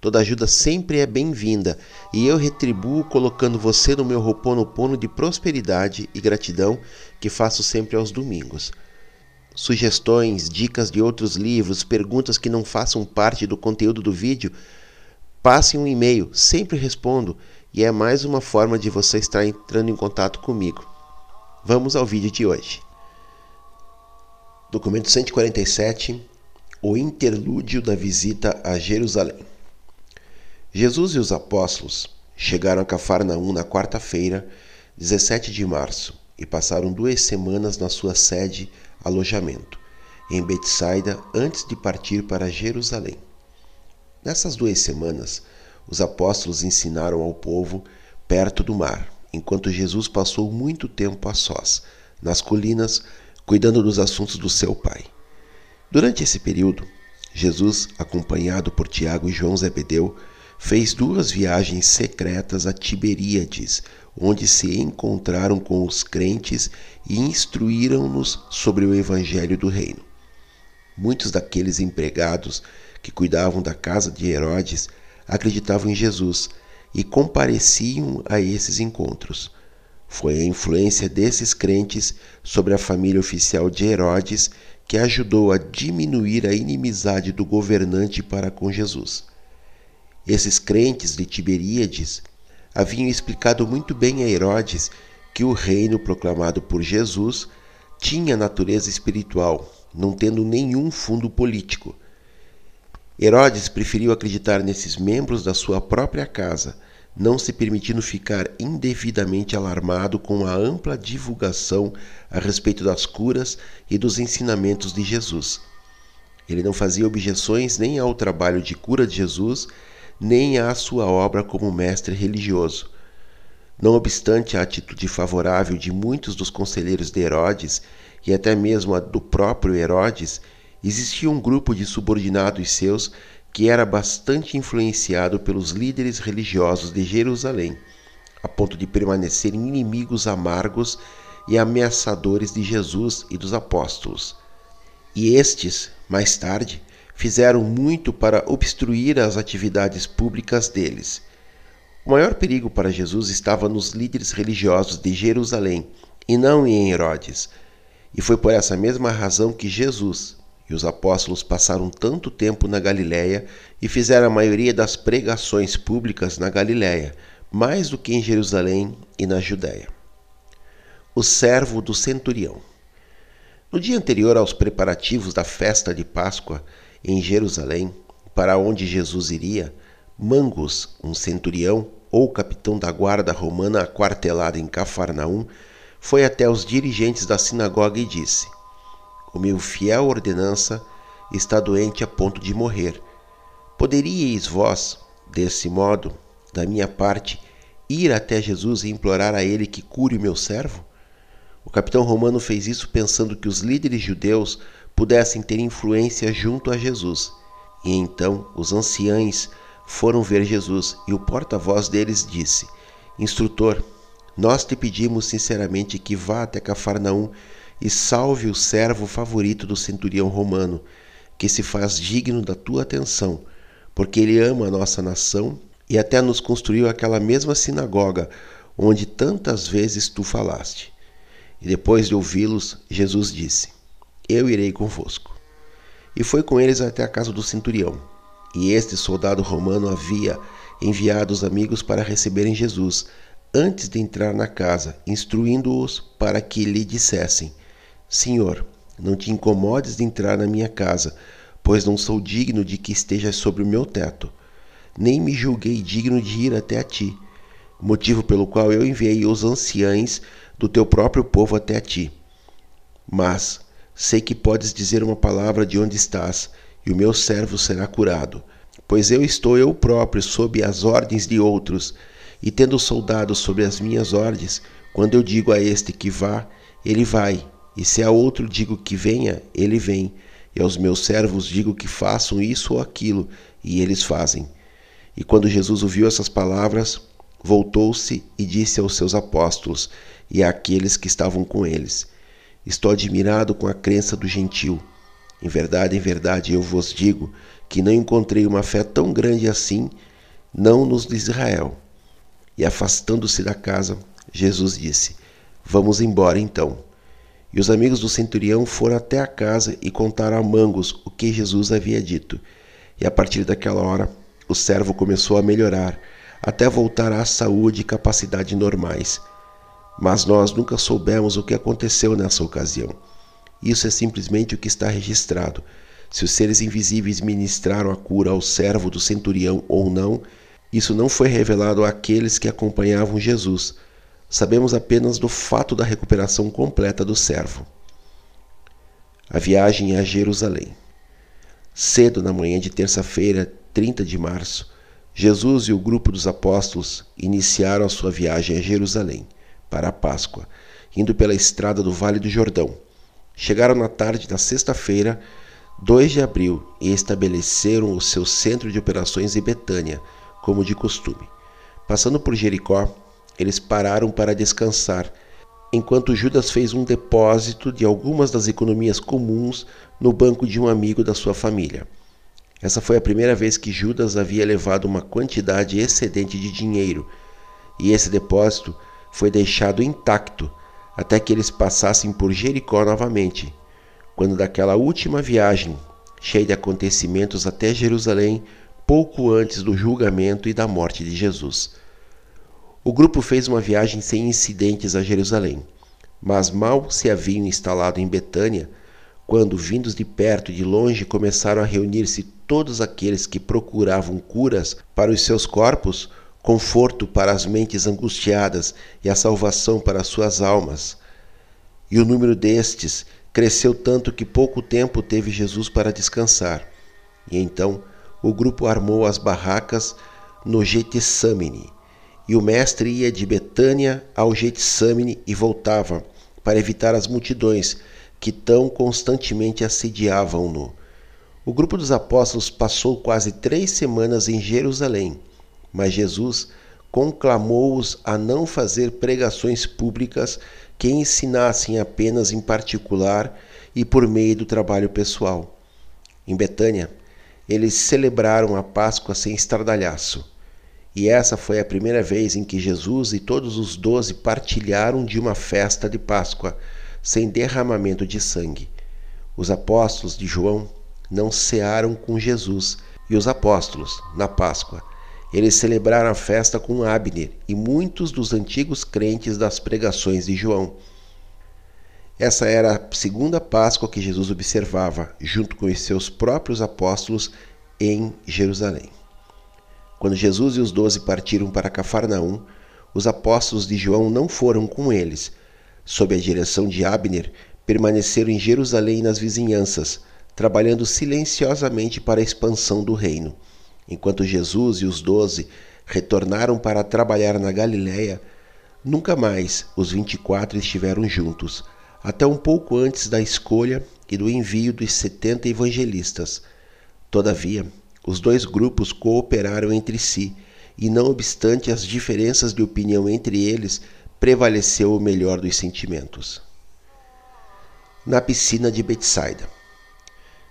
Toda ajuda sempre é bem-vinda e eu retribuo colocando você no meu roponopono de prosperidade e gratidão que faço sempre aos domingos. Sugestões, dicas de outros livros, perguntas que não façam parte do conteúdo do vídeo, passe um e-mail, sempre respondo e é mais uma forma de você estar entrando em contato comigo. Vamos ao vídeo de hoje. Documento 147 O interlúdio da visita a Jerusalém. Jesus e os apóstolos chegaram a Cafarnaum na quarta-feira, 17 de março, e passaram duas semanas na sua sede alojamento, em Betsaida, antes de partir para Jerusalém. Nessas duas semanas, os apóstolos ensinaram ao povo perto do mar, enquanto Jesus passou muito tempo a sós, nas colinas, cuidando dos assuntos do seu Pai. Durante esse período, Jesus, acompanhado por Tiago e João Zebedeu, fez duas viagens secretas a Tiberíades, onde se encontraram com os crentes e instruíram-nos sobre o evangelho do reino. Muitos daqueles empregados que cuidavam da casa de Herodes acreditavam em Jesus e compareciam a esses encontros. Foi a influência desses crentes sobre a família oficial de Herodes que ajudou a diminuir a inimizade do governante para com Jesus. Esses crentes de Tiberíades haviam explicado muito bem a Herodes que o reino proclamado por Jesus tinha natureza espiritual, não tendo nenhum fundo político. Herodes preferiu acreditar nesses membros da sua própria casa, não se permitindo ficar indevidamente alarmado com a ampla divulgação a respeito das curas e dos ensinamentos de Jesus. Ele não fazia objeções nem ao trabalho de cura de Jesus, nem à sua obra como mestre religioso. Não obstante a atitude favorável de muitos dos conselheiros de Herodes e até mesmo a do próprio Herodes, existia um grupo de subordinados seus que era bastante influenciado pelos líderes religiosos de Jerusalém, a ponto de permanecerem inimigos amargos e ameaçadores de Jesus e dos apóstolos. E estes, mais tarde, fizeram muito para obstruir as atividades públicas deles. O maior perigo para Jesus estava nos líderes religiosos de Jerusalém e não em Herodes. E foi por essa mesma razão que Jesus e os apóstolos passaram tanto tempo na Galiléia e fizeram a maioria das pregações públicas na Galiléia, mais do que em Jerusalém e na Judéia. O servo do centurião. No dia anterior aos preparativos da festa de Páscoa, em Jerusalém, para onde Jesus iria, Mangos, um centurião ou capitão da guarda romana aquartelado em Cafarnaum, foi até os dirigentes da sinagoga e disse: com meu fiel ordenança, está doente a ponto de morrer. Poderíeis vós, desse modo, da minha parte, ir até Jesus e implorar a ele que cure o meu servo? O capitão romano fez isso pensando que os líderes judeus pudessem ter influência junto a Jesus. E então os anciães foram ver Jesus e o porta-voz deles disse: Instrutor, nós te pedimos sinceramente que vá até Cafarnaum e salve o servo favorito do centurião romano, que se faz digno da tua atenção, porque ele ama a nossa nação e até nos construiu aquela mesma sinagoga onde tantas vezes tu falaste. E depois de ouvi-los, Jesus disse: Eu irei convosco. E foi com eles até a casa do centurião. E este soldado romano havia enviado os amigos para receberem Jesus antes de entrar na casa, instruindo-os para que lhe dissessem: Senhor, não te incomodes de entrar na minha casa, pois não sou digno de que estejas sobre o meu teto. Nem me julguei digno de ir até a ti, motivo pelo qual eu enviei os anciães do teu próprio povo até a ti. Mas sei que podes dizer uma palavra de onde estás, e o meu servo será curado. Pois eu estou eu próprio sob as ordens de outros, e tendo soldados sobre as minhas ordens, quando eu digo a este que vá, ele vai, e se a outro digo que venha, ele vem, e aos meus servos digo que façam isso ou aquilo, e eles fazem. E quando Jesus ouviu essas palavras, voltou-se e disse aos seus apóstolos e àqueles que estavam com eles: Estou admirado com a crença do gentil em verdade, em verdade, eu vos digo que não encontrei uma fé tão grande assim, não nos de Israel. E afastando-se da casa, Jesus disse: Vamos embora então. E os amigos do centurião foram até a casa e contaram a Mangos o que Jesus havia dito. E a partir daquela hora, o servo começou a melhorar, até voltar à saúde e capacidade normais. Mas nós nunca soubemos o que aconteceu nessa ocasião. Isso é simplesmente o que está registrado. Se os seres invisíveis ministraram a cura ao servo do centurião ou não, isso não foi revelado àqueles que acompanhavam Jesus. Sabemos apenas do fato da recuperação completa do servo. A viagem a Jerusalém. Cedo na manhã de terça-feira, 30 de março, Jesus e o grupo dos apóstolos iniciaram a sua viagem a Jerusalém para a Páscoa, indo pela estrada do Vale do Jordão Chegaram na tarde da sexta-feira, 2 de abril, e estabeleceram o seu centro de operações em Betânia, como de costume. Passando por Jericó, eles pararam para descansar, enquanto Judas fez um depósito de algumas das economias comuns no banco de um amigo da sua família. Essa foi a primeira vez que Judas havia levado uma quantidade excedente de dinheiro, e esse depósito foi deixado intacto até que eles passassem por Jericó novamente, quando daquela última viagem, cheia de acontecimentos até Jerusalém, pouco antes do julgamento e da morte de Jesus. O grupo fez uma viagem sem incidentes a Jerusalém, mas mal se haviam instalado em Betânia, quando, vindos de perto e de longe, começaram a reunir-se todos aqueles que procuravam curas para os seus corpos, conforto para as mentes angustiadas e a salvação para as suas almas. E o número destes cresceu tanto que pouco tempo teve Jesus para descansar. E então o grupo armou as barracas no Getsemane. E o mestre ia de Betânia ao Getsemane e voltava, para evitar as multidões que tão constantemente assediavam-no. O grupo dos apóstolos passou quase três semanas em Jerusalém mas Jesus conclamou-os a não fazer pregações públicas que ensinassem apenas em particular e por meio do trabalho pessoal. Em Betânia, eles celebraram a Páscoa sem estardalhaço. E essa foi a primeira vez em que Jesus e todos os doze partilharam de uma festa de Páscoa, sem derramamento de sangue. Os apóstolos de João não cearam com Jesus, e os apóstolos, na Páscoa, eles celebraram a festa com Abner e muitos dos antigos crentes das pregações de João. Essa era a segunda Páscoa que Jesus observava, junto com os seus próprios apóstolos, em Jerusalém. Quando Jesus e os doze partiram para Cafarnaum, os apóstolos de João não foram com eles. Sob a direção de Abner, permaneceram em Jerusalém e nas vizinhanças, trabalhando silenciosamente para a expansão do reino. Enquanto Jesus e os doze retornaram para trabalhar na Galiléia, nunca mais os vinte e quatro estiveram juntos, até um pouco antes da escolha e do envio dos setenta evangelistas. Todavia, os dois grupos cooperaram entre si, e não obstante as diferenças de opinião entre eles, prevaleceu o melhor dos sentimentos. Na piscina de Betsaida.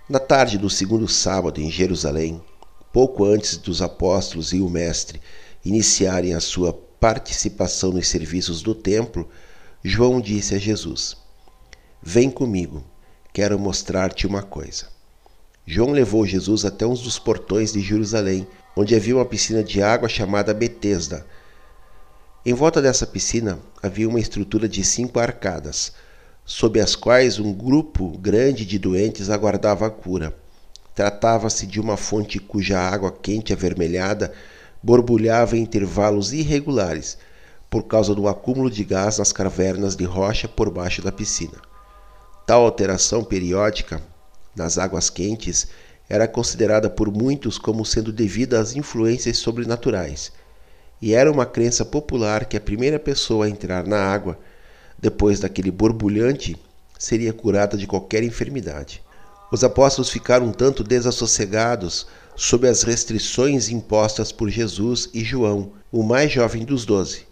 Na tarde do segundo sábado em Jerusalém, pouco antes dos apóstolos e o mestre iniciarem a sua participação nos serviços do templo, João disse a Jesus: Vem comigo, quero mostrar-te uma coisa. João levou Jesus até um dos portões de Jerusalém, onde havia uma piscina de água chamada Betesda. Em volta dessa piscina havia uma estrutura de cinco arcadas, sob as quais um grupo grande de doentes aguardava a cura. Tratava-se de uma fonte cuja água quente avermelhada borbulhava em intervalos irregulares, por causa do acúmulo de gás nas cavernas de rocha por baixo da piscina. Tal alteração periódica nas águas quentes era considerada por muitos como sendo devida às influências sobrenaturais, e era uma crença popular que a primeira pessoa a entrar na água, depois daquele borbulhante, seria curada de qualquer enfermidade. Os apóstolos ficaram um tanto desassossegados sob as restrições impostas por Jesus e João, o mais jovem dos doze,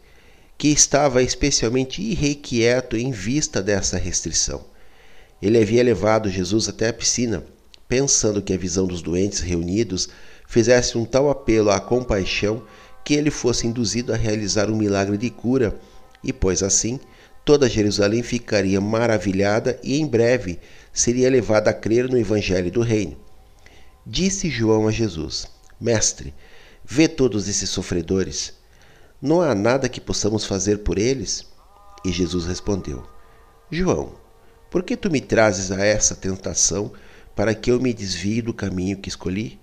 que estava especialmente irrequieto em vista dessa restrição. Ele havia levado Jesus até a piscina, pensando que a visão dos doentes reunidos fizesse um tal apelo à compaixão que ele fosse induzido a realizar um milagre de cura, e pois assim, toda Jerusalém ficaria maravilhada e em breve seria levada a crer no evangelho do reino. Disse João a Jesus: Mestre, vê todos esses sofredores. Não há nada que possamos fazer por eles? E Jesus respondeu: João, por que tu me trazes a essa tentação para que eu me desvie do caminho que escolhi?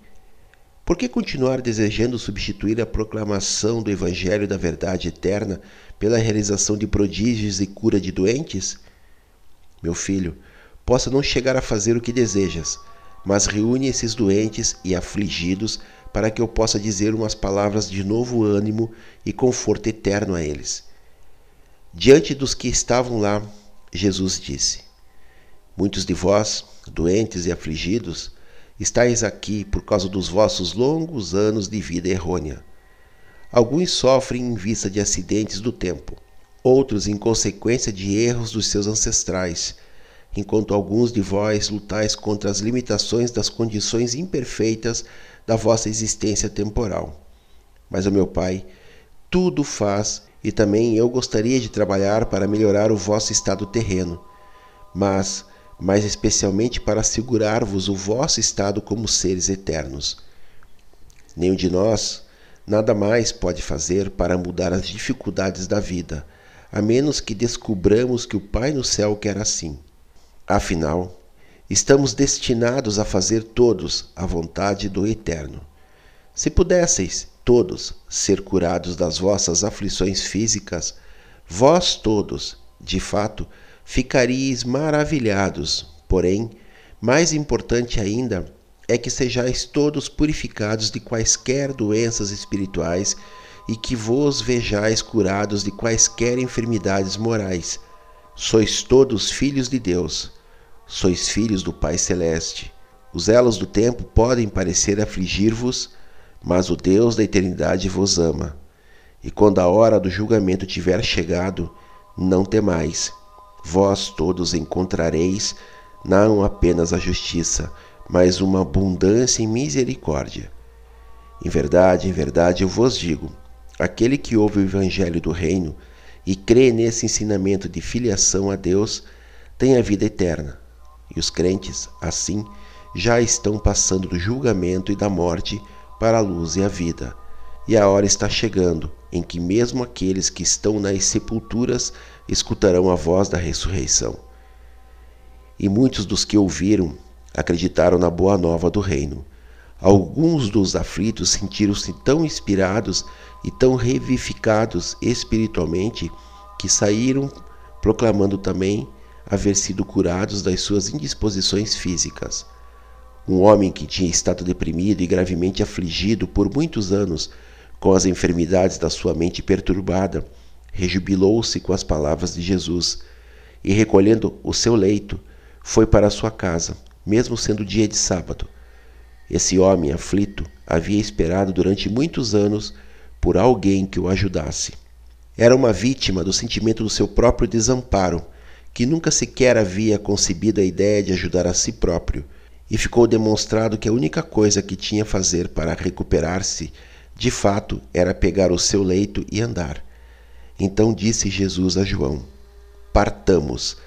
Por que continuar desejando substituir a proclamação do Evangelho da verdade eterna pela realização de prodígios e cura de doentes? Meu filho, possa não chegar a fazer o que desejas, mas reúne esses doentes e afligidos para que eu possa dizer umas palavras de novo ânimo e conforto eterno a eles. Diante dos que estavam lá, Jesus disse: Muitos de vós, doentes e afligidos, estáis aqui por causa dos vossos longos anos de vida errônea. Alguns sofrem em vista de acidentes do tempo, outros em consequência de erros dos seus ancestrais enquanto alguns de vós lutais contra as limitações das condições imperfeitas da vossa existência temporal. Mas o meu Pai tudo faz e também eu gostaria de trabalhar para melhorar o vosso estado terreno, mas mais especialmente para assegurar-vos o vosso estado como seres eternos. Nenhum de nós nada mais pode fazer para mudar as dificuldades da vida, a menos que descubramos que o Pai no céu quer assim. Afinal, estamos destinados a fazer todos a vontade do Eterno. Se pudesseis todos ser curados das vossas aflições físicas, vós todos, de fato, ficaríeis maravilhados. Porém, mais importante ainda é que sejais todos purificados de quaisquer doenças espirituais e que vos vejais curados de quaisquer enfermidades morais. Sois todos filhos de Deus sois filhos do Pai Celeste. Os elos do tempo podem parecer afligir-vos, mas o Deus da eternidade vos ama. E quando a hora do julgamento tiver chegado, não temais. Vós todos encontrareis não apenas a justiça, mas uma abundância em misericórdia. Em verdade, em verdade eu vos digo: aquele que ouve o evangelho do reino e crê nesse ensinamento de filiação a Deus tem a vida eterna e os crentes, assim, já estão passando do julgamento e da morte para a luz e a vida. E a hora está chegando em que mesmo aqueles que estão nas sepulturas escutarão a voz da ressurreição. E muitos dos que ouviram acreditaram na boa nova do reino. Alguns dos aflitos sentiram-se tão inspirados e tão revivificados espiritualmente que saíram proclamando também haver sido curados das suas indisposições físicas. Um homem que tinha estado deprimido e gravemente afligido por muitos anos com as enfermidades da sua mente perturbada, rejubilou-se com as palavras de Jesus e, recolhendo o seu leito, foi para sua casa, mesmo sendo dia de sábado. Esse homem aflito havia esperado durante muitos anos por alguém que o ajudasse. Era uma vítima do sentimento do seu próprio desamparo, que nunca sequer havia concebido a ideia de ajudar a si próprio, e ficou demonstrado que a única coisa que tinha a fazer para recuperar-se, de fato, era pegar o seu leito e andar. Então disse Jesus a João: Partamos,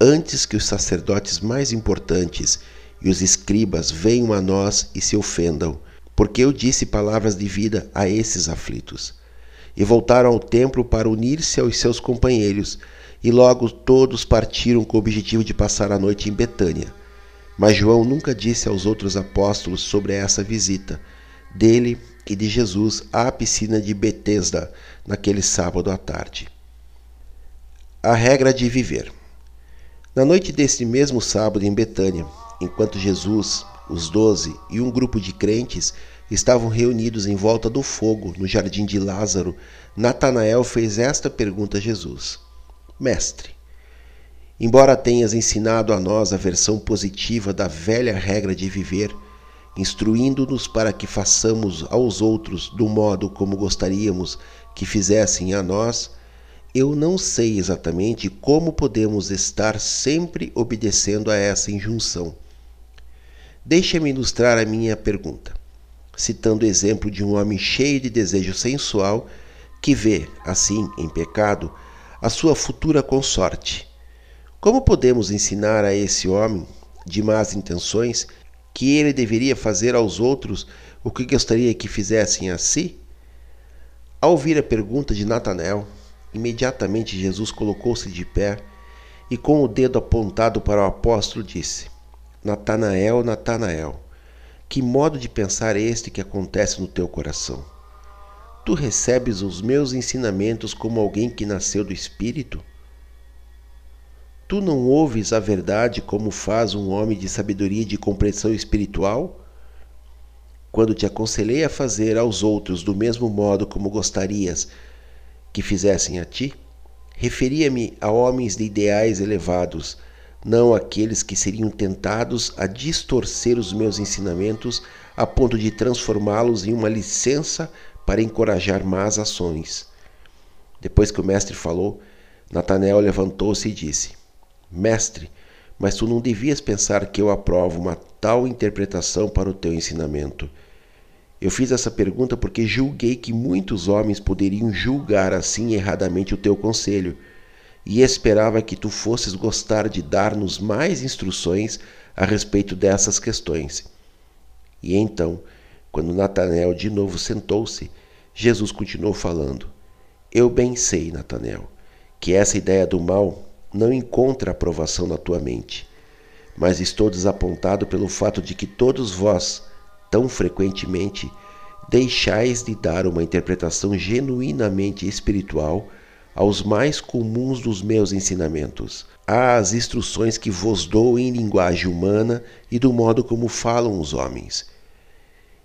antes que os sacerdotes mais importantes e os escribas venham a nós e se ofendam, porque eu disse palavras de vida a esses aflitos. E voltaram ao templo para unir-se aos seus companheiros, e logo todos partiram com o objetivo de passar a noite em Betânia. Mas João nunca disse aos outros apóstolos sobre essa visita dele e de Jesus à piscina de Betesda naquele sábado à tarde. A regra de viver. Na noite desse mesmo sábado em Betânia, enquanto Jesus, os doze e um grupo de crentes estavam reunidos em volta do fogo no jardim de Lázaro, Natanael fez esta pergunta a Jesus: Mestre, embora tenhas ensinado a nós a versão positiva da velha regra de viver, instruindo-nos para que façamos aos outros do modo como gostaríamos que fizessem a nós, eu não sei exatamente como podemos estar sempre obedecendo a essa injunção. Deixa-me ilustrar a minha pergunta, citando o exemplo de um homem cheio de desejo sensual que vê, assim, em pecado, a sua futura consorte. Como podemos ensinar a esse homem de más intenções que ele deveria fazer aos outros o que gostaria que fizessem a si? Ao ouvir a pergunta de Natanael, imediatamente Jesus colocou-se de pé e, com o dedo apontado para o apóstolo, disse: Natanael, Natanael, que modo de pensar é este que acontece no teu coração? Tu recebes os meus ensinamentos como alguém que nasceu do Espírito? Tu não ouves a verdade como faz um homem de sabedoria e de compreensão espiritual? Quando te aconselhei a fazer aos outros do mesmo modo como gostarias que fizessem a ti, referia-me a homens de ideais elevados não aqueles que seriam tentados a distorcer os meus ensinamentos a ponto de transformá-los em uma licença para encorajar más ações. Depois que o mestre falou, Natanael levantou-se e disse: Mestre, mas tu não devias pensar que eu aprovo uma tal interpretação para o teu ensinamento. Eu fiz essa pergunta porque julguei que muitos homens poderiam julgar assim erradamente o teu conselho e esperava que tu fosses gostar de dar-nos mais instruções a respeito dessas questões. E então, quando Natanael de novo sentou-se, Jesus continuou falando: Eu bem sei, Natanael, que essa ideia do mal não encontra aprovação na tua mente, mas estou desapontado pelo fato de que todos vós, tão frequentemente, deixais de dar uma interpretação genuinamente espiritual aos mais comuns dos meus ensinamentos, às instruções que vos dou em linguagem humana e do modo como falam os homens.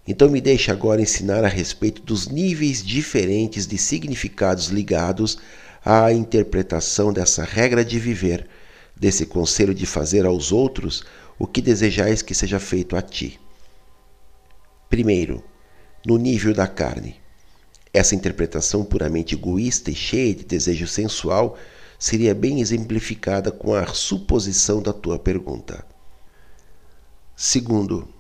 Então me deixe agora ensinar a respeito dos níveis diferentes de significados ligados à interpretação dessa regra de viver, desse conselho de fazer aos outros o que desejais que seja feito a ti. Primeiro, no nível da carne. Essa interpretação puramente egoísta e cheia de desejo sensual seria bem exemplificada com a suposição da tua pergunta. Segundo,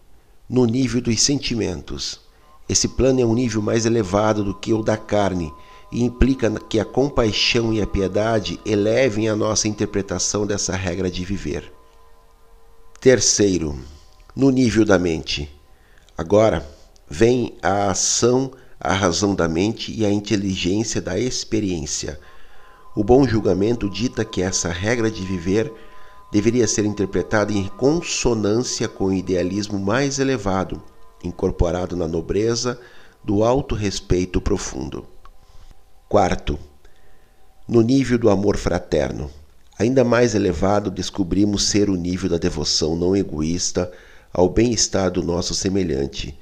no nível dos sentimentos. Esse plano é um nível mais elevado do que o da carne e implica que a compaixão e a piedade elevem a nossa interpretação dessa regra de viver. Terceiro, no nível da mente. Agora vem a ação a razão da mente e a inteligência da experiência. O bom julgamento dita que essa regra de viver deveria ser interpretada em consonância com o idealismo mais elevado, incorporado na nobreza do alto respeito profundo. Quarto, no nível do amor fraterno. Ainda mais elevado, descobrimos ser o nível da devoção não egoísta ao bem-estar do nosso semelhante.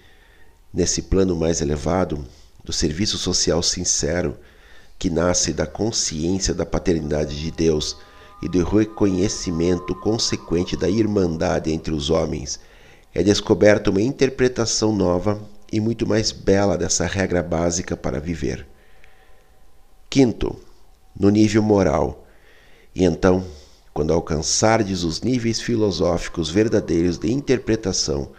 Nesse plano mais elevado, do serviço social sincero, que nasce da consciência da paternidade de Deus e do reconhecimento consequente da irmandade entre os homens, é descoberta uma interpretação nova e muito mais bela dessa regra básica para viver. Quinto, no nível moral. E então, quando alcançardes os níveis filosóficos verdadeiros de interpretação,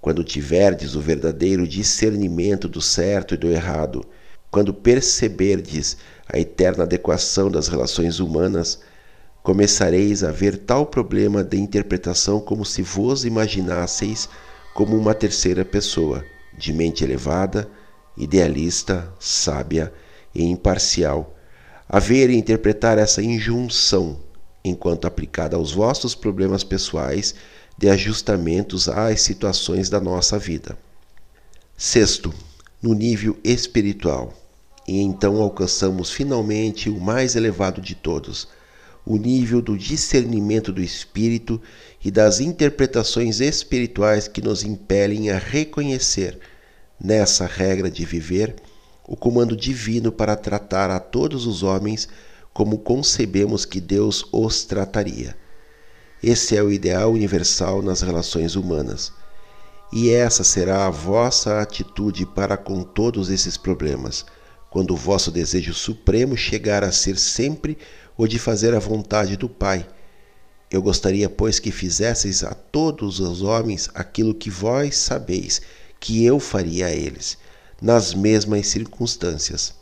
quando tiverdes o verdadeiro discernimento do certo e do errado, quando perceberdes a eterna adequação das relações humanas, começareis a ver tal problema de interpretação como se vos imaginasseis como uma terceira pessoa, de mente elevada, idealista, sábia e imparcial, a ver e interpretar essa injunção enquanto aplicada aos vossos problemas pessoais de ajustamentos às situações da nossa vida. Sexto, no nível espiritual. E então alcançamos finalmente o mais elevado de todos, o nível do discernimento do espírito e das interpretações espirituais que nos impelem a reconhecer, nessa regra de viver, o comando divino para tratar a todos os homens como concebemos que Deus os trataria. Esse é o ideal universal nas relações humanas. E essa será a vossa atitude para com todos esses problemas, quando o vosso desejo supremo chegar a ser sempre o de fazer a vontade do Pai. Eu gostaria, pois, que fizesseis a todos os homens aquilo que vós sabeis que eu faria a eles, nas mesmas circunstâncias.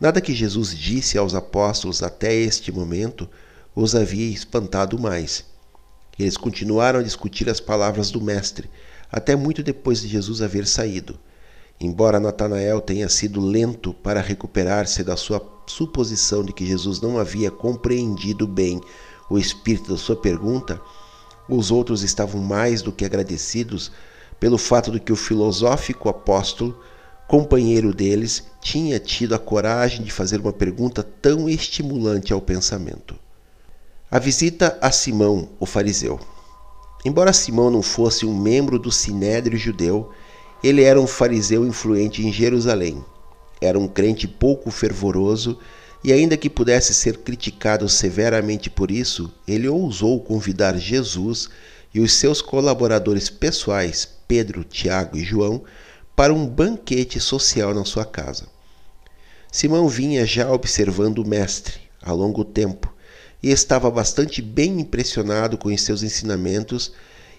Nada que Jesus disse aos apóstolos até este momento os havia espantado mais. Eles continuaram a discutir as palavras do Mestre, até muito depois de Jesus haver saído. Embora Natanael tenha sido lento para recuperar-se da sua suposição de que Jesus não havia compreendido bem o espírito da sua pergunta, os outros estavam mais do que agradecidos pelo fato de que o filosófico apóstolo, companheiro deles, tinha tido a coragem de fazer uma pergunta tão estimulante ao pensamento. A visita a Simão, o fariseu. Embora Simão não fosse um membro do sinédrio judeu, ele era um fariseu influente em Jerusalém. Era um crente pouco fervoroso e, ainda que pudesse ser criticado severamente por isso, ele ousou convidar Jesus e os seus colaboradores pessoais, Pedro, Tiago e João, para um banquete social na sua casa. Simão vinha já observando o Mestre há longo tempo e estava bastante bem impressionado com os seus ensinamentos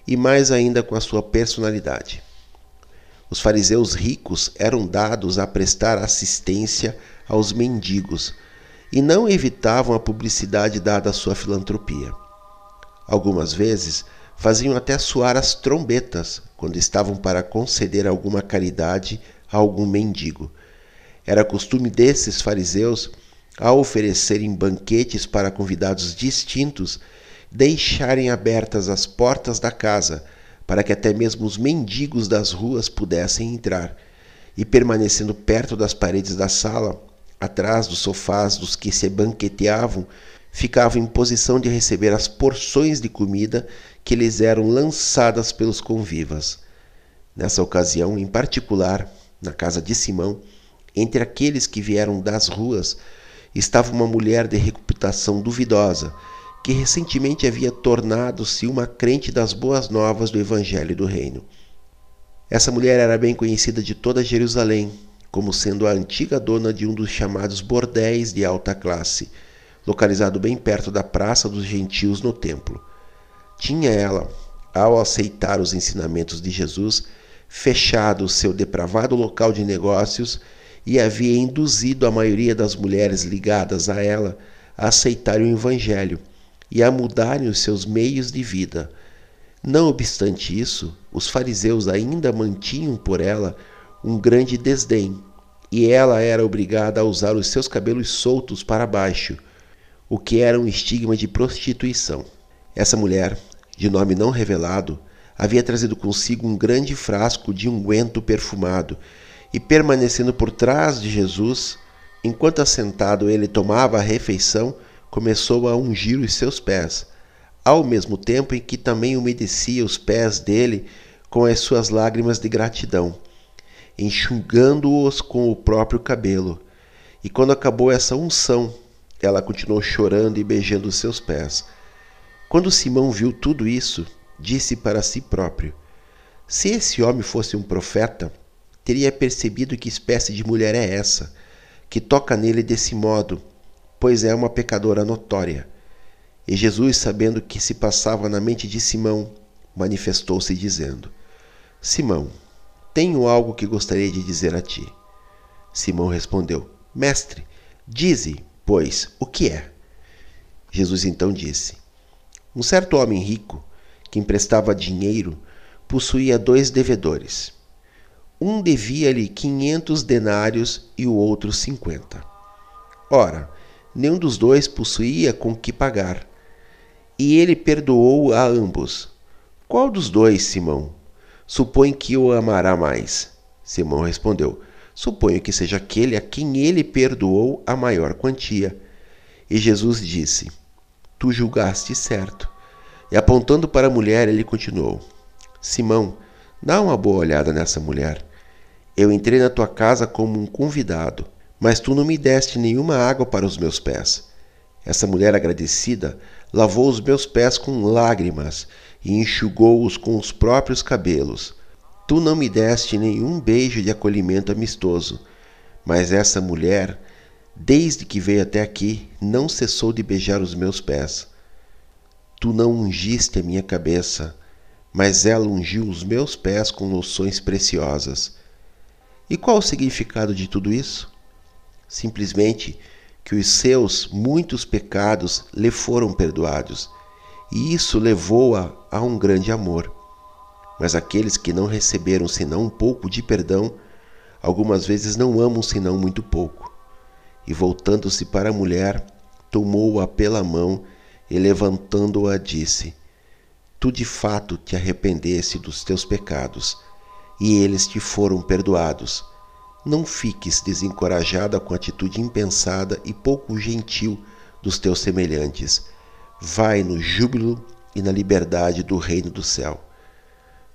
e mais ainda com a sua personalidade. Os fariseus ricos eram dados a prestar assistência aos mendigos e não evitavam a publicidade dada à sua filantropia. Algumas vezes faziam até soar as trombetas quando estavam para conceder alguma caridade a algum mendigo. Era costume desses fariseus ao oferecerem banquetes para convidados distintos, deixarem abertas as portas da casa para que até mesmo os mendigos das ruas pudessem entrar, e permanecendo perto das paredes da sala, atrás dos sofás dos que se banqueteavam, ficavam em posição de receber as porções de comida que lhes eram lançadas pelos convivas. Nessa ocasião, em particular, na casa de Simão, entre aqueles que vieram das ruas, estava uma mulher de reputação duvidosa, que recentemente havia tornado-se uma crente das boas novas do Evangelho do Reino. Essa mulher era bem conhecida de toda Jerusalém, como sendo a antiga dona de um dos chamados bordéis de alta classe, localizado bem perto da Praça dos Gentios no templo. Tinha ela, ao aceitar os ensinamentos de Jesus, fechado seu depravado local de negócios e havia induzido a maioria das mulheres ligadas a ela a aceitarem o Evangelho e a mudarem os seus meios de vida. Não obstante isso, os fariseus ainda mantinham por ela um grande desdém, e ela era obrigada a usar os seus cabelos soltos para baixo, o que era um estigma de prostituição. Essa mulher, de nome não revelado, havia trazido consigo um grande frasco de unguento perfumado e permanecendo por trás de Jesus, enquanto assentado ele tomava a refeição, começou a ungir os seus pés, ao mesmo tempo em que também umedecia os pés dele com as suas lágrimas de gratidão, enxugando-os com o próprio cabelo. E quando acabou essa unção, ela continuou chorando e beijando os seus pés. Quando Simão viu tudo isso, disse para si próprio: Se esse homem fosse um profeta, teria percebido que espécie de mulher é essa, que toca nele desse modo, pois é uma pecadora notória. E Jesus, sabendo o que se passava na mente de Simão, manifestou-se dizendo: Simão, tenho algo que gostaria de dizer a ti. Simão respondeu: Mestre, dize, pois, o que é? Jesus então disse: Um certo homem rico, que emprestava dinheiro, possuía dois devedores. Um devia-lhe quinhentos denários e o outro cinquenta. Ora, nenhum dos dois possuía com que pagar. E ele perdoou a ambos. Qual dos dois, Simão? Supõe que o amará mais. Simão respondeu: Suponho que seja aquele a quem ele perdoou a maior quantia. E Jesus disse: Tu julgaste certo. E apontando para a mulher, ele continuou: Simão, dá uma boa olhada nessa mulher. Eu entrei na tua casa como um convidado, mas tu não me deste nenhuma água para os meus pés. Essa mulher agradecida lavou os meus pés com lágrimas e enxugou-os com os próprios cabelos. Tu não me deste nenhum beijo de acolhimento amistoso, mas essa mulher, desde que veio até aqui, não cessou de beijar os meus pés. Tu não ungiste a minha cabeça, mas ela ungiu os meus pés com loções preciosas. E qual o significado de tudo isso? Simplesmente que os seus muitos pecados lhe foram perdoados, e isso levou-a a um grande amor. Mas aqueles que não receberam senão um pouco de perdão, algumas vezes não amam senão muito pouco. E voltando-se para a mulher, tomou-a pela mão e levantando-a disse: Tu de fato te arrependeste dos teus pecados e eles te foram perdoados. Não fiques desencorajada com a atitude impensada e pouco gentil dos teus semelhantes. Vai no júbilo e na liberdade do reino do céu.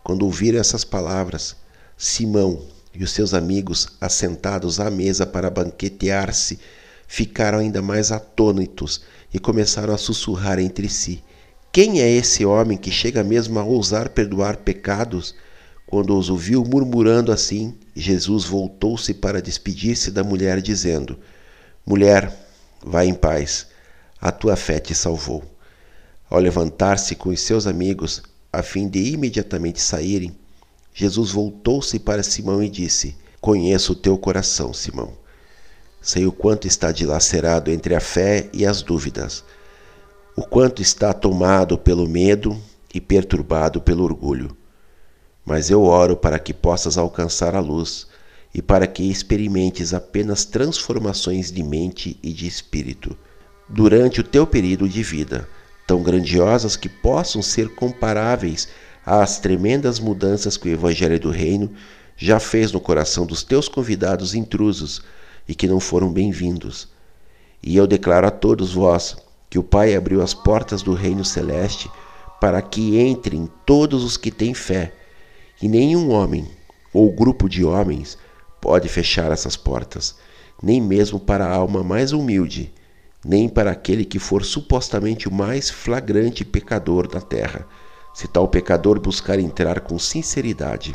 Quando ouviram essas palavras, Simão e os seus amigos, assentados à mesa para banquetear-se, ficaram ainda mais atônitos e começaram a sussurrar entre si: Quem é esse homem que chega mesmo a ousar perdoar pecados? Quando os ouviu murmurando assim, Jesus voltou-se para despedir-se da mulher, dizendo: Mulher, vá em paz, a tua fé te salvou. Ao levantar-se com os seus amigos, a fim de imediatamente saírem, Jesus voltou-se para Simão e disse: Conheço o teu coração, Simão. Sei o quanto está dilacerado entre a fé e as dúvidas, o quanto está tomado pelo medo e perturbado pelo orgulho mas eu oro para que possas alcançar a luz e para que experimentes apenas transformações de mente e de espírito durante o teu período de vida, tão grandiosas que possam ser comparáveis às tremendas mudanças que o Evangelho do Reino já fez no coração dos teus convidados intrusos e que não foram bem-vindos. E eu declaro a todos vós que o Pai abriu as portas do Reino Celeste para que entrem todos os que têm fé e nenhum homem ou grupo de homens pode fechar essas portas, nem mesmo para a alma mais humilde, nem para aquele que for supostamente o mais flagrante pecador da terra, se tal pecador buscar entrar com sinceridade.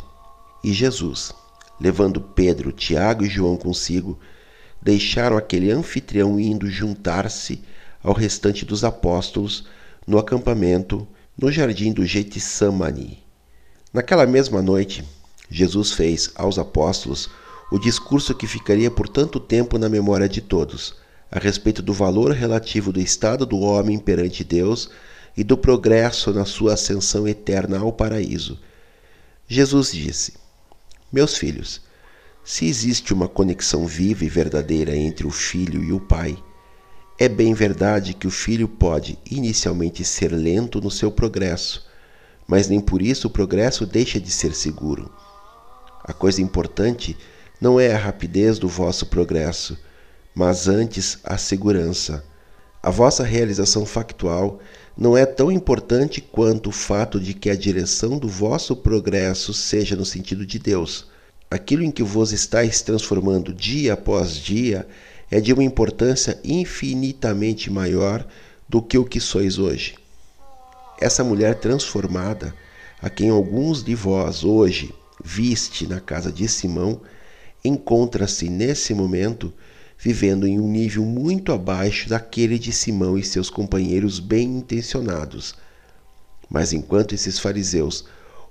E Jesus, levando Pedro, Tiago e João consigo, deixaram aquele anfitrião indo juntar-se ao restante dos apóstolos no acampamento no jardim do Getsemane. Naquela mesma noite, Jesus fez aos apóstolos o discurso que ficaria por tanto tempo na memória de todos, a respeito do valor relativo do estado do homem perante Deus e do progresso na sua ascensão eterna ao paraíso. Jesus disse: Meus filhos, se existe uma conexão viva e verdadeira entre o filho e o pai, é bem verdade que o filho pode inicialmente ser lento no seu progresso mas nem por isso o progresso deixa de ser seguro. A coisa importante não é a rapidez do vosso progresso, mas antes a segurança, A vossa realização factual não é tão importante quanto o fato de que a direção do vosso progresso seja no sentido de Deus. Aquilo em que vos estáis transformando dia após dia é de uma importância infinitamente maior do que o que sois hoje. Essa mulher transformada, a quem alguns de vós hoje viste na casa de Simão, encontra-se nesse momento vivendo em um nível muito abaixo daquele de Simão e seus companheiros bem intencionados. Mas enquanto esses fariseus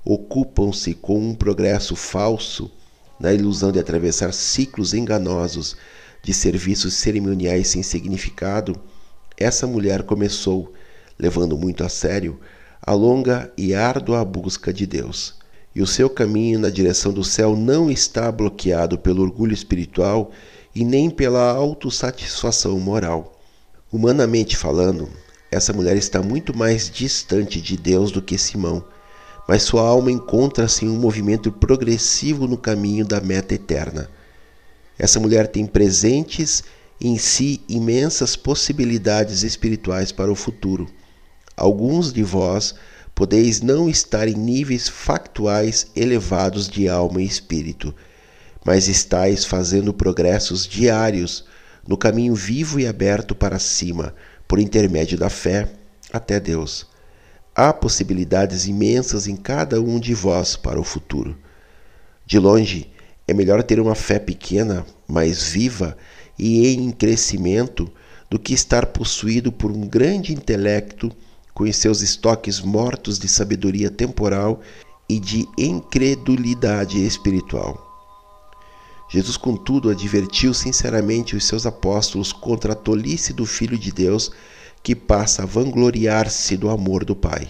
ocupam-se com um progresso falso, na ilusão de atravessar ciclos enganosos de serviços cerimoniais sem significado, essa mulher começou, levando muito a sério, a longa e árdua busca de Deus. E o seu caminho na direção do céu não está bloqueado pelo orgulho espiritual e nem pela autossatisfação moral. Humanamente falando, essa mulher está muito mais distante de Deus do que Simão, mas sua alma encontra-se em um movimento progressivo no caminho da meta eterna. Essa mulher tem presentes em si imensas possibilidades espirituais para o futuro. Alguns de vós podeis não estar em níveis factuais elevados de alma e espírito mas estáis fazendo progressos diários no caminho vivo e aberto para cima, por intermédio da fé, até Deus. Há possibilidades imensas em cada um de vós para o futuro. De longe, é melhor ter uma fé pequena, mas viva e em crescimento, do que estar possuído por um grande intelecto com os seus estoques mortos de sabedoria temporal e de incredulidade espiritual. Jesus, contudo, advertiu sinceramente os seus apóstolos contra a tolice do Filho de Deus que passa a vangloriar-se do amor do Pai.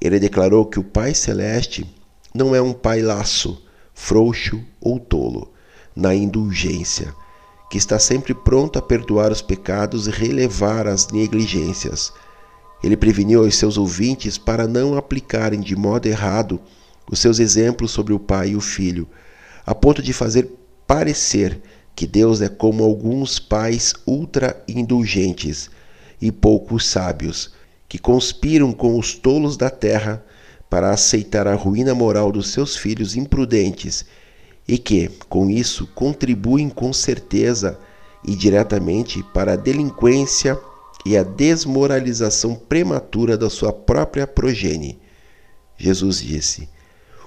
Ele declarou que o Pai Celeste não é um pai laço, frouxo ou tolo, na indulgência, que está sempre pronto a perdoar os pecados e relevar as negligências. Ele preveniu aos seus ouvintes para não aplicarem de modo errado os seus exemplos sobre o Pai e o Filho a ponto de fazer parecer que Deus é como alguns pais ultra-indulgentes e poucos sábios, que conspiram com os tolos da terra para aceitar a ruína moral dos seus filhos imprudentes e que, com isso, contribuem com certeza e diretamente para a delinquência e a desmoralização prematura da sua própria progenie. Jesus disse: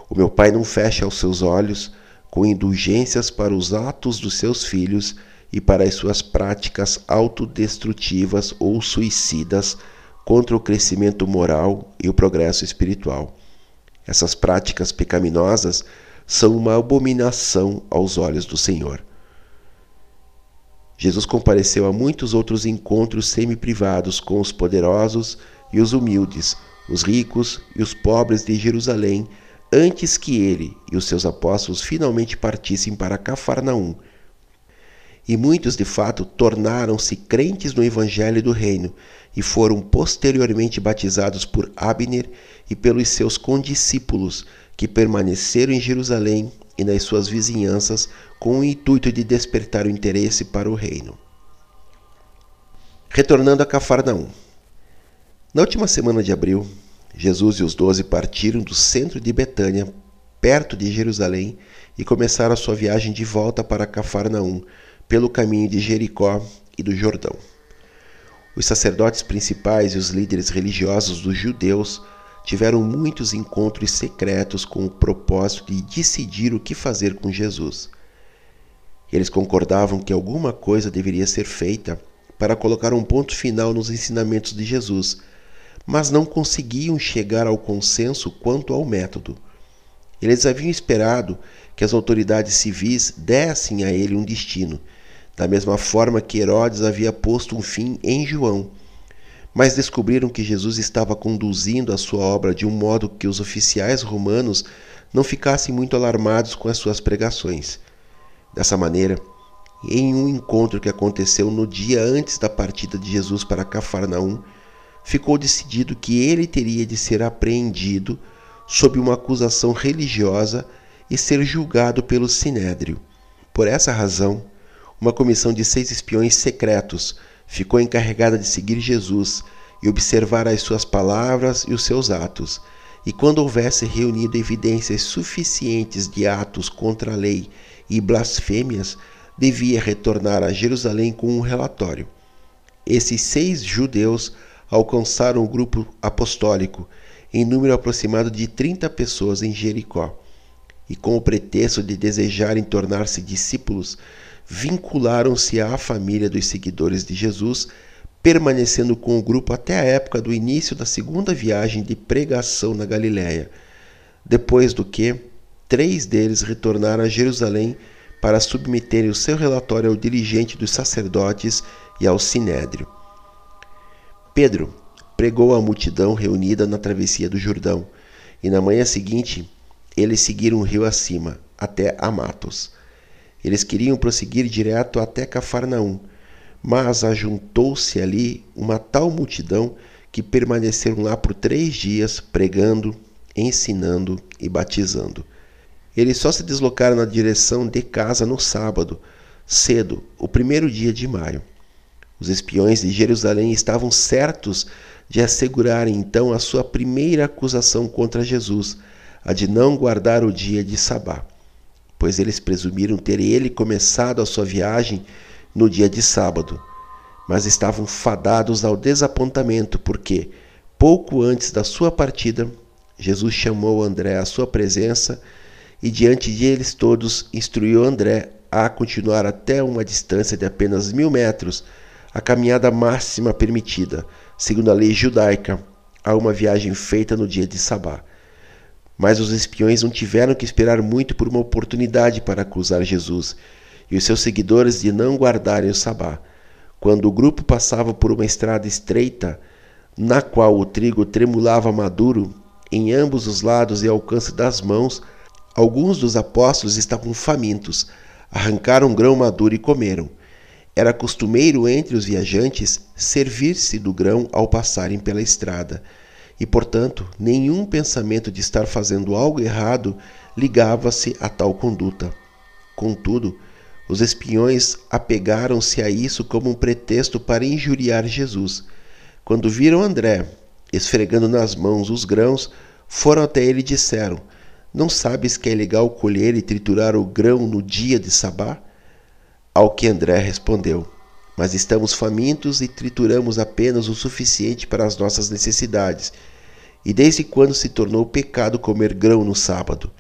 O meu Pai não fecha os seus olhos com indulgências para os atos dos seus filhos e para as suas práticas autodestrutivas ou suicidas contra o crescimento moral e o progresso espiritual. Essas práticas pecaminosas são uma abominação aos olhos do Senhor. Jesus compareceu a muitos outros encontros semi-privados com os poderosos e os humildes, os ricos e os pobres de Jerusalém antes que ele e os seus apóstolos finalmente partissem para Cafarnaum. E muitos, de fato, tornaram-se crentes no Evangelho do Reino e foram posteriormente batizados por Abner e pelos seus condiscípulos, que permaneceram em Jerusalém e nas suas vizinhanças com o intuito de despertar o interesse para o reino. Retornando a Cafarnaum. Na última semana de abril, Jesus e os doze partiram do centro de Betânia, perto de Jerusalém, e começaram a sua viagem de volta para Cafarnaum, pelo caminho de Jericó e do Jordão. Os sacerdotes principais e os líderes religiosos dos judeus tiveram muitos encontros secretos com o propósito de decidir o que fazer com Jesus. Eles concordavam que alguma coisa deveria ser feita para colocar um ponto final nos ensinamentos de Jesus mas não conseguiam chegar ao consenso quanto ao método. Eles haviam esperado que as autoridades civis dessem a ele um destino, da mesma forma que Herodes havia posto um fim em João. Mas descobriram que Jesus estava conduzindo a sua obra de um modo que os oficiais romanos não ficassem muito alarmados com as suas pregações. Dessa maneira, em um encontro que aconteceu no dia antes da partida de Jesus para Cafarnaum, ficou decidido que ele teria de ser apreendido sob uma acusação religiosa e ser julgado pelo sinédrio. Por essa razão, uma comissão de seis espiões secretos ficou encarregada de seguir Jesus e observar as suas palavras e os seus atos. E quando houvesse reunido evidências suficientes de atos contra a lei e blasfêmias, devia retornar a Jerusalém com um relatório. Esses seis judeus alcançaram o grupo apostólico, em número aproximado de 30 pessoas em Jericó, e com o pretexto de desejarem tornar-se discípulos, vincularam-se à família dos seguidores de Jesus, permanecendo com o grupo até a época do início da segunda viagem de pregação na Galiléia, depois do que três deles retornaram a Jerusalém para submeterem o seu relatório ao dirigente dos sacerdotes e ao sinédrio. Pedro pregou à multidão reunida na travessia do Jordão, e na manhã seguinte eles seguiram o rio acima, até Amatos. Eles queriam prosseguir direto até Cafarnaum, mas ajuntou-se ali uma tal multidão que permaneceram lá por três dias pregando, ensinando e batizando. Eles só se deslocaram na direção de casa no sábado, cedo, o primeiro dia de maio. Os espiões de Jerusalém estavam certos de assegurarem então a sua primeira acusação contra Jesus, a de não guardar o dia de Sabá, pois eles presumiram ter ele começado a sua viagem no dia de sábado, mas estavam fadados ao desapontamento, porque, pouco antes da sua partida, Jesus chamou André à sua presença e diante de eles todos instruiu André a continuar até uma distância de apenas mil metros, a caminhada máxima permitida, segundo a lei judaica, a uma viagem feita no dia de Sabá. Mas os espiões não tiveram que esperar muito por uma oportunidade para acusar Jesus e os seus seguidores de não guardarem o Sabá. Quando o grupo passava por uma estrada estreita, na qual o trigo tremulava maduro em ambos os lados e ao alcance das mãos, Alguns dos apóstolos estavam famintos, arrancaram grão maduro e comeram. Era costumeiro entre os viajantes servir-se do grão ao passarem pela estrada, e, portanto, nenhum pensamento de estar fazendo algo errado ligava-se a tal conduta. Contudo, os espiões apegaram-se a isso como um pretexto para injuriar Jesus. Quando viram André esfregando nas mãos os grãos, foram até ele e disseram: não sabes que é legal colher e triturar o grão no dia de Sabá? Ao que André respondeu: Mas estamos famintos e trituramos apenas o suficiente para as nossas necessidades. E desde quando se tornou pecado comer grão no sábado?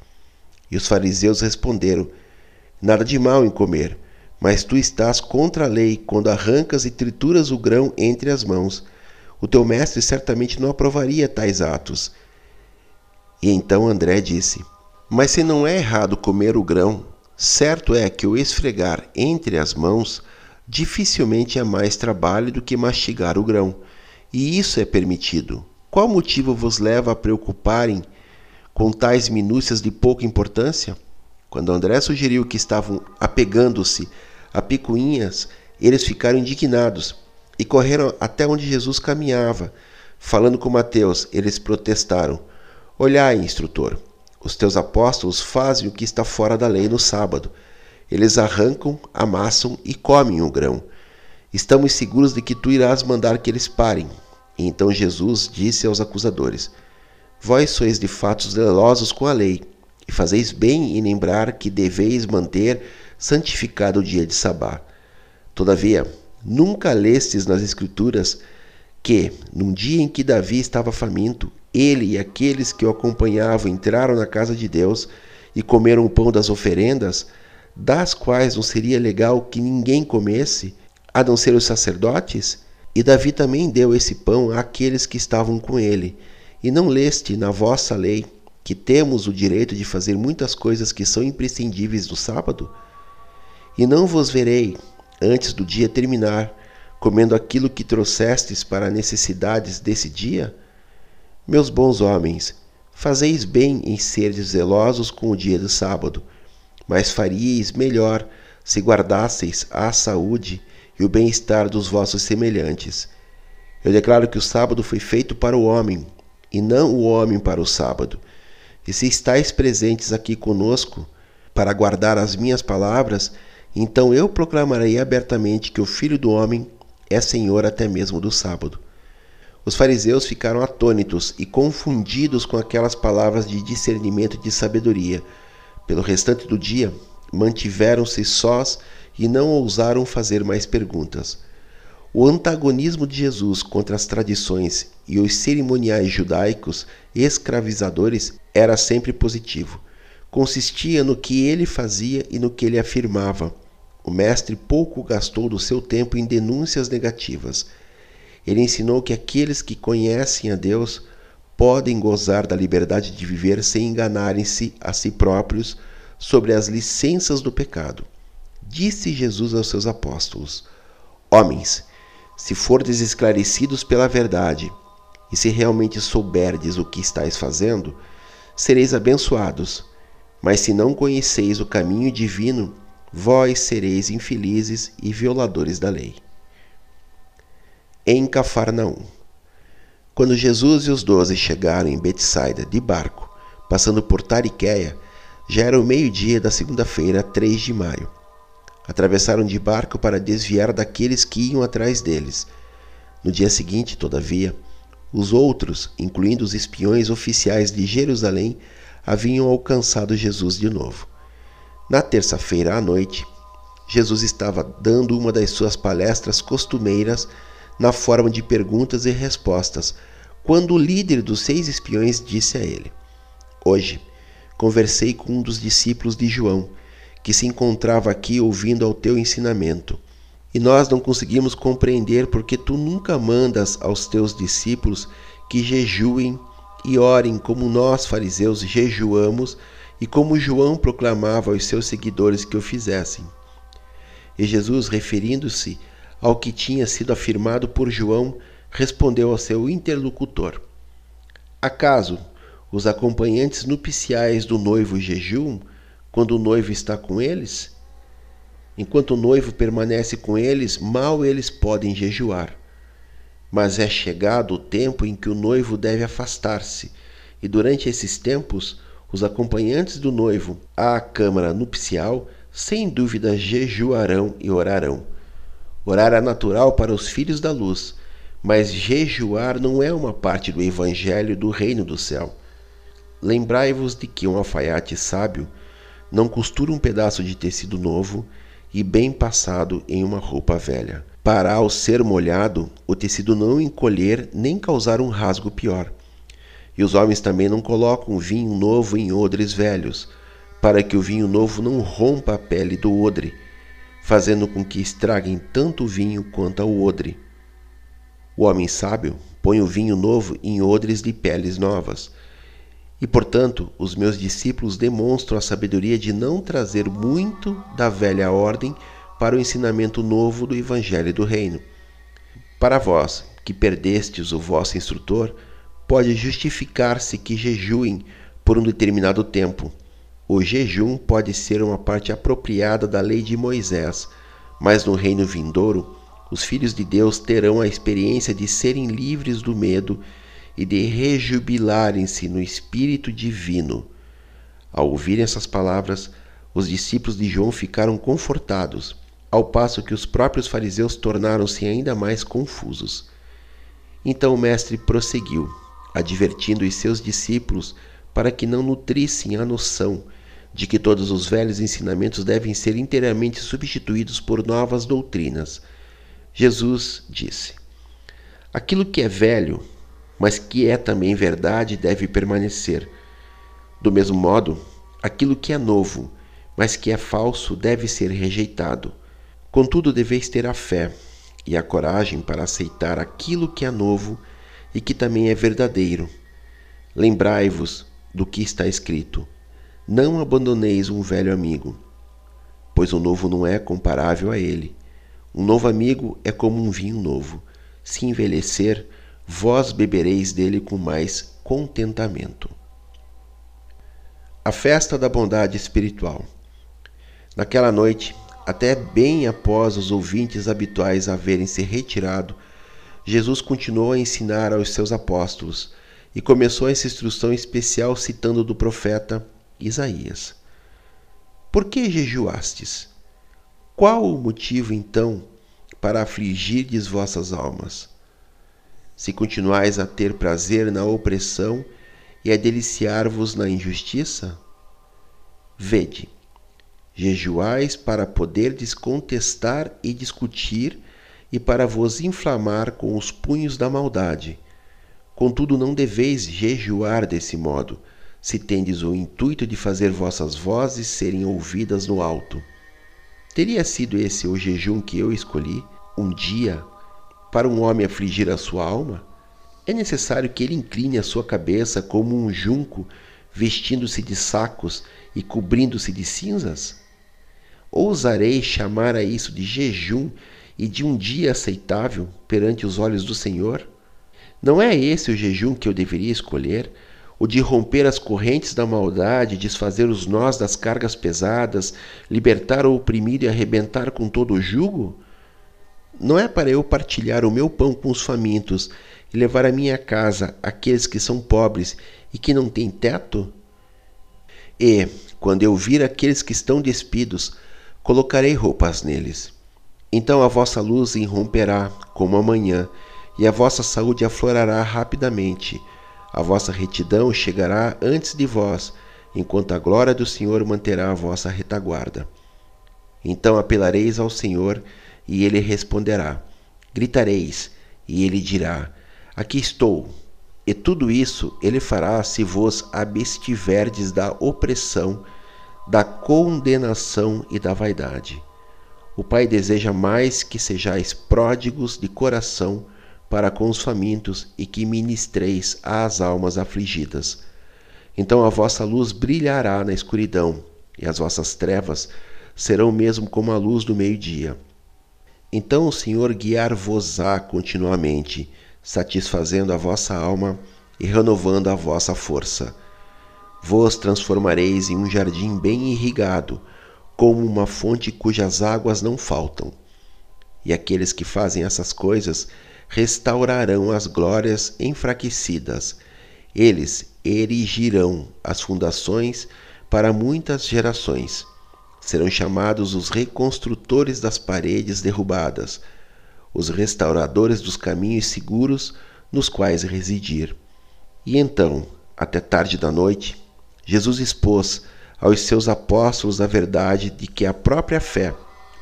E os fariseus responderam: Nada de mal em comer, mas tu estás contra a lei quando arrancas e trituras o grão entre as mãos. O teu mestre certamente não aprovaria tais atos. E então André disse: Mas se não é errado comer o grão, certo é que o esfregar entre as mãos dificilmente é mais trabalho do que mastigar o grão, e isso é permitido. Qual motivo vos leva a preocuparem com tais minúcias de pouca importância? Quando André sugeriu que estavam apegando-se a picuinhas, eles ficaram indignados e correram até onde Jesus caminhava. Falando com Mateus, eles protestaram: Olhai, instrutor, os teus apóstolos fazem o que está fora da lei no sábado. Eles arrancam, amassam e comem o grão. Estamos seguros de que tu irás mandar que eles parem. E então Jesus disse aos acusadores: Vós sois de fato zelosos com a lei, e fazeis bem em lembrar que deveis manter santificado o dia de Sabá. Todavia, nunca lestes nas Escrituras que, num dia em que Davi estava faminto, ele e aqueles que o acompanhavam entraram na casa de Deus e comeram o pão das oferendas, das quais não seria legal que ninguém comesse, a não ser os sacerdotes? E Davi também deu esse pão àqueles que estavam com ele. E não leste na vossa lei que temos o direito de fazer muitas coisas que são imprescindíveis no sábado? E não vos verei, antes do dia terminar, comendo aquilo que trouxestes para necessidades desse dia? Meus bons homens, fazeis bem em seres zelosos com o dia do sábado, mas faríeis melhor se guardasseis a saúde e o bem-estar dos vossos semelhantes. Eu declaro que o sábado foi feito para o homem, e não o homem para o sábado. E se estáis presentes aqui conosco para guardar as minhas palavras, então eu proclamarei abertamente que o Filho do Homem é senhor até mesmo do sábado. Os fariseus ficaram atônitos e confundidos com aquelas palavras de discernimento e de sabedoria. Pelo restante do dia, mantiveram-se sós e não ousaram fazer mais perguntas. O antagonismo de Jesus contra as tradições e os cerimoniais judaicos escravizadores era sempre positivo. Consistia no que ele fazia e no que ele afirmava. O mestre pouco gastou do seu tempo em denúncias negativas. Ele ensinou que aqueles que conhecem a Deus podem gozar da liberdade de viver sem enganarem-se a si próprios sobre as licenças do pecado. Disse Jesus aos seus apóstolos: Homens, se fordes esclarecidos pela verdade, e se realmente souberdes o que estáis fazendo, sereis abençoados. Mas se não conheceis o caminho divino, vós sereis infelizes e violadores da lei. Em Cafarnaum. Quando Jesus e os doze chegaram em Betsaida de barco, passando por Tariquéia, já era o meio-dia da segunda-feira, 3 de maio. Atravessaram de barco para desviar daqueles que iam atrás deles. No dia seguinte, todavia, os outros, incluindo os espiões oficiais de Jerusalém, haviam alcançado Jesus de novo. Na terça-feira à noite, Jesus estava dando uma das suas palestras costumeiras na forma de perguntas e respostas, quando o líder dos seis espiões disse a ele: Hoje conversei com um dos discípulos de João que se encontrava aqui ouvindo ao teu ensinamento. E nós não conseguimos compreender porque tu nunca mandas aos teus discípulos que jejuem e orem como nós, fariseus, jejuamos e como João proclamava aos seus seguidores que o fizessem. E Jesus, referindo-se ao que tinha sido afirmado por João, respondeu ao seu interlocutor: Acaso os acompanhantes nupciais do noivo jejuam quando o noivo está com eles? Enquanto o noivo permanece com eles, mal eles podem jejuar. Mas é chegado o tempo em que o noivo deve afastar-se, e durante esses tempos, os acompanhantes do noivo à câmara nupcial, sem dúvida, jejuarão e orarão. Orar é natural para os filhos da luz, mas jejuar não é uma parte do evangelho do reino do céu. Lembrai-vos de que um alfaiate sábio não costura um pedaço de tecido novo e bem passado em uma roupa velha, para ao ser molhado o tecido não encolher nem causar um rasgo pior. E os homens também não colocam vinho novo em odres velhos, para que o vinho novo não rompa a pele do odre, fazendo com que estraguem tanto o vinho quanto o odre. O homem sábio põe o vinho novo em odres de peles novas e, portanto, os meus discípulos demonstram a sabedoria de não trazer muito da velha ordem para o ensinamento novo do Evangelho do Reino. Para vós, que perdestes o vosso instrutor, pode justificar-se que jejuem por um determinado tempo. O jejum pode ser uma parte apropriada da lei de Moisés, mas no reino vindouro, os filhos de Deus terão a experiência de serem livres do medo e de rejubilarem-se no Espírito Divino. Ao ouvirem essas palavras, os discípulos de João ficaram confortados, ao passo que os próprios fariseus tornaram-se ainda mais confusos. Então o Mestre prosseguiu, advertindo os seus discípulos para que não nutrissem a noção de que todos os velhos ensinamentos devem ser inteiramente substituídos por novas doutrinas. Jesus disse: Aquilo que é velho mas que é também verdade deve permanecer. Do mesmo modo, aquilo que é novo, mas que é falso, deve ser rejeitado. Contudo, deveis ter a fé e a coragem para aceitar aquilo que é novo e que também é verdadeiro. Lembrai-vos do que está escrito: Não abandoneis um velho amigo, pois o novo não é comparável a ele. Um novo amigo é como um vinho novo. Se envelhecer, vós bebereis dele com mais contentamento. A festa da bondade espiritual. Naquela noite, até bem após os ouvintes habituais haverem se retirado, Jesus continuou a ensinar aos seus apóstolos e começou essa instrução especial citando do profeta Isaías. Por que jejuastes? Qual o motivo então para afligirdes vossas almas. Se continuais a ter prazer na opressão e a deliciar-vos na injustiça, vede, jejuais para poderdes contestar e discutir e para vos inflamar com os punhos da maldade. Contudo, não deveis jejuar desse modo, se tendes o intuito de fazer vossas vozes serem ouvidas no alto. Teria sido esse o jejum que eu escolhi, um dia, para um homem afligir a sua alma? É necessário que ele incline a sua cabeça como um junco, vestindo-se de sacos e cobrindo-se de cinzas? Ousarei chamar a isso de jejum e de um dia aceitável perante os olhos do Senhor? Não é esse o jejum que eu deveria escolher? O de romper as correntes da maldade, desfazer os nós das cargas pesadas, libertar o oprimido e arrebentar com todo o jugo? Não é para eu partilhar o meu pão com os famintos e levar à minha casa aqueles que são pobres e que não têm teto? E, quando eu vir aqueles que estão despidos, colocarei roupas neles. Então a vossa luz irromperá como amanhã, e a vossa saúde aflorará rapidamente a vossa retidão chegará antes de vós, enquanto a glória do Senhor manterá a vossa retaguarda. Então apelareis ao Senhor, e ele responderá. Gritareis, e ele dirá: Aqui estou. E tudo isso ele fará se vos abstiverdes da opressão, da condenação e da vaidade. O Pai deseja mais que sejais pródigos de coração para com os famintos e que ministreis às almas afligidas. Então a vossa luz brilhará na escuridão, e as vossas trevas serão mesmo como a luz do meio-dia. Então o Senhor guiar-vos-á continuamente, satisfazendo a vossa alma e renovando a vossa força. Vos transformareis em um jardim bem irrigado, como uma fonte cujas águas não faltam. E aqueles que fazem essas coisas restaurarão as glórias enfraquecidas. Eles erigirão as fundações para muitas gerações. Serão chamados os reconstrutores das paredes derrubadas, os restauradores dos caminhos seguros nos quais residir. E então, até tarde da noite, Jesus expôs aos seus apóstolos a verdade de que a própria fé,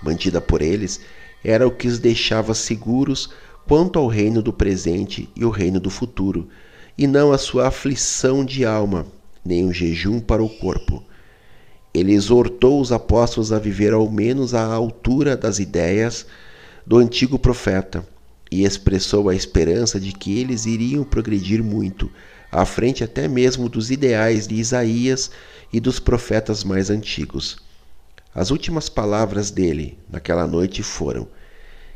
mantida por eles, era o que os deixava seguros quanto ao reino do presente e o reino do futuro, e não a sua aflição de alma, nem o jejum para o corpo. Ele exortou os apóstolos a viver ao menos à altura das ideias do antigo profeta e expressou a esperança de que eles iriam progredir muito, à frente até mesmo dos ideais de Isaías e dos profetas mais antigos. As últimas palavras dele naquela noite foram: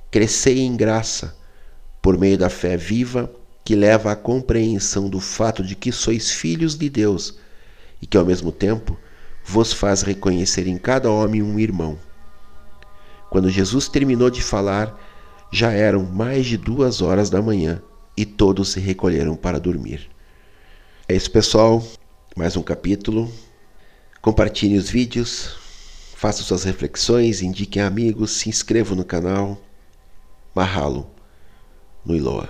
Crescei em graça por meio da fé viva que leva à compreensão do fato de que sois filhos de Deus e que, ao mesmo tempo, vos faz reconhecer em cada homem um irmão. Quando Jesus terminou de falar, já eram mais de duas horas da manhã e todos se recolheram para dormir. É isso, pessoal. Mais um capítulo. Compartilhe os vídeos, faça suas reflexões, indiquem amigos, se inscrevam no canal. Mahalo no Iloa.